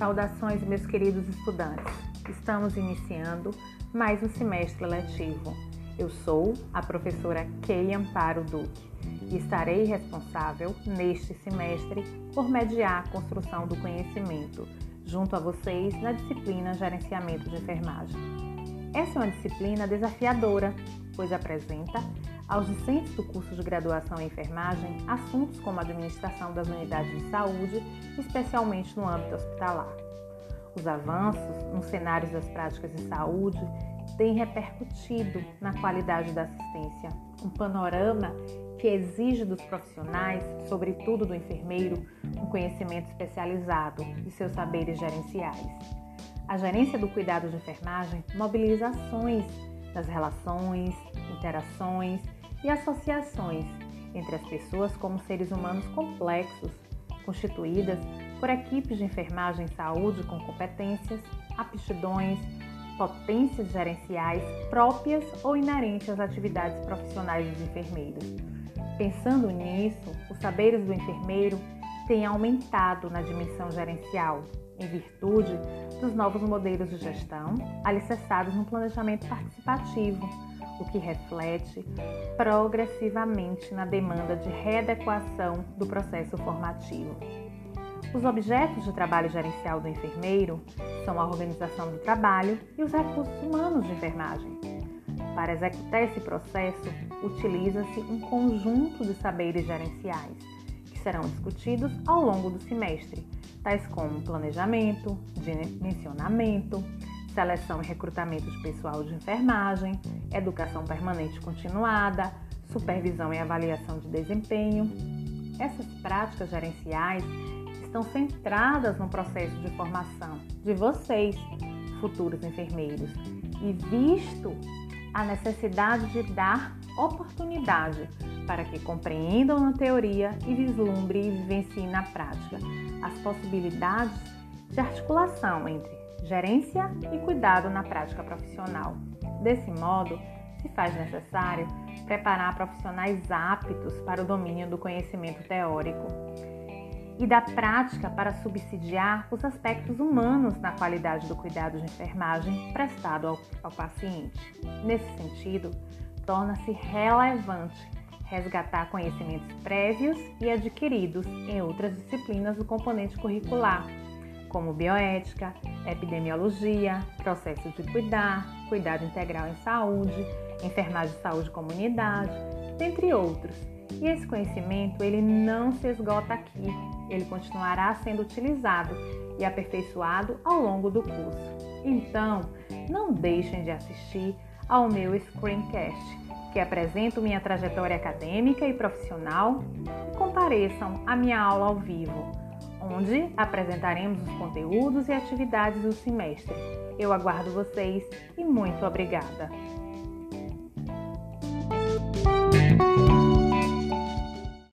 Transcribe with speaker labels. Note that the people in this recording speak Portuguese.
Speaker 1: Saudações, meus queridos estudantes. Estamos iniciando mais um semestre letivo. Eu sou a professora Kay Amparo Duque e estarei responsável neste semestre por mediar a construção do conhecimento junto a vocês na disciplina Gerenciamento de Enfermagem. Essa é uma disciplina desafiadora, pois apresenta aos discentes do curso de graduação em enfermagem assuntos como a administração das unidades de saúde, especialmente no âmbito hospitalar. Os avanços nos cenários das práticas de saúde têm repercutido na qualidade da assistência, um panorama que exige dos profissionais, sobretudo do enfermeiro, um conhecimento especializado e seus saberes gerenciais. A gerência do cuidado de enfermagem mobiliza ações das relações, interações e associações entre as pessoas como seres humanos complexos, constituídas por equipes de enfermagem e saúde com competências, aptidões, potências gerenciais próprias ou inerentes às atividades profissionais dos enfermeiros. Pensando nisso, os saberes do enfermeiro têm aumentado na dimensão gerencial, em virtude dos novos modelos de gestão alicerçados no planejamento participativo o que reflete progressivamente na demanda de readequação do processo formativo. Os objetos de trabalho gerencial do enfermeiro são a organização do trabalho e os recursos humanos de enfermagem. Para executar esse processo, utiliza-se um conjunto de saberes gerenciais, serão discutidos ao longo do semestre, tais como planejamento, dimensionamento, seleção e recrutamento de pessoal de enfermagem, educação permanente continuada, supervisão e avaliação de desempenho. Essas práticas gerenciais estão centradas no processo de formação de vocês, futuros enfermeiros, e visto a necessidade de dar oportunidade para que compreendam na teoria e vislumbrem e vivenciem na prática as possibilidades de articulação entre gerência e cuidado na prática profissional. Desse modo, se faz necessário preparar profissionais aptos para o domínio do conhecimento teórico e da prática para subsidiar os aspectos humanos na qualidade do cuidado de enfermagem prestado ao, ao paciente. Nesse sentido, torna-se relevante resgatar conhecimentos prévios e adquiridos em outras disciplinas do componente curricular, como bioética, epidemiologia, processo de cuidar, cuidado integral em saúde, enfermagem de saúde comunidade, dentre outros. E esse conhecimento ele não se esgota aqui, ele continuará sendo utilizado e aperfeiçoado ao longo do curso. Então, não deixem de assistir ao meu screencast, que apresento minha trajetória acadêmica e profissional, e compareçam à minha aula ao vivo onde apresentaremos os conteúdos e atividades do semestre. Eu aguardo vocês e muito obrigada!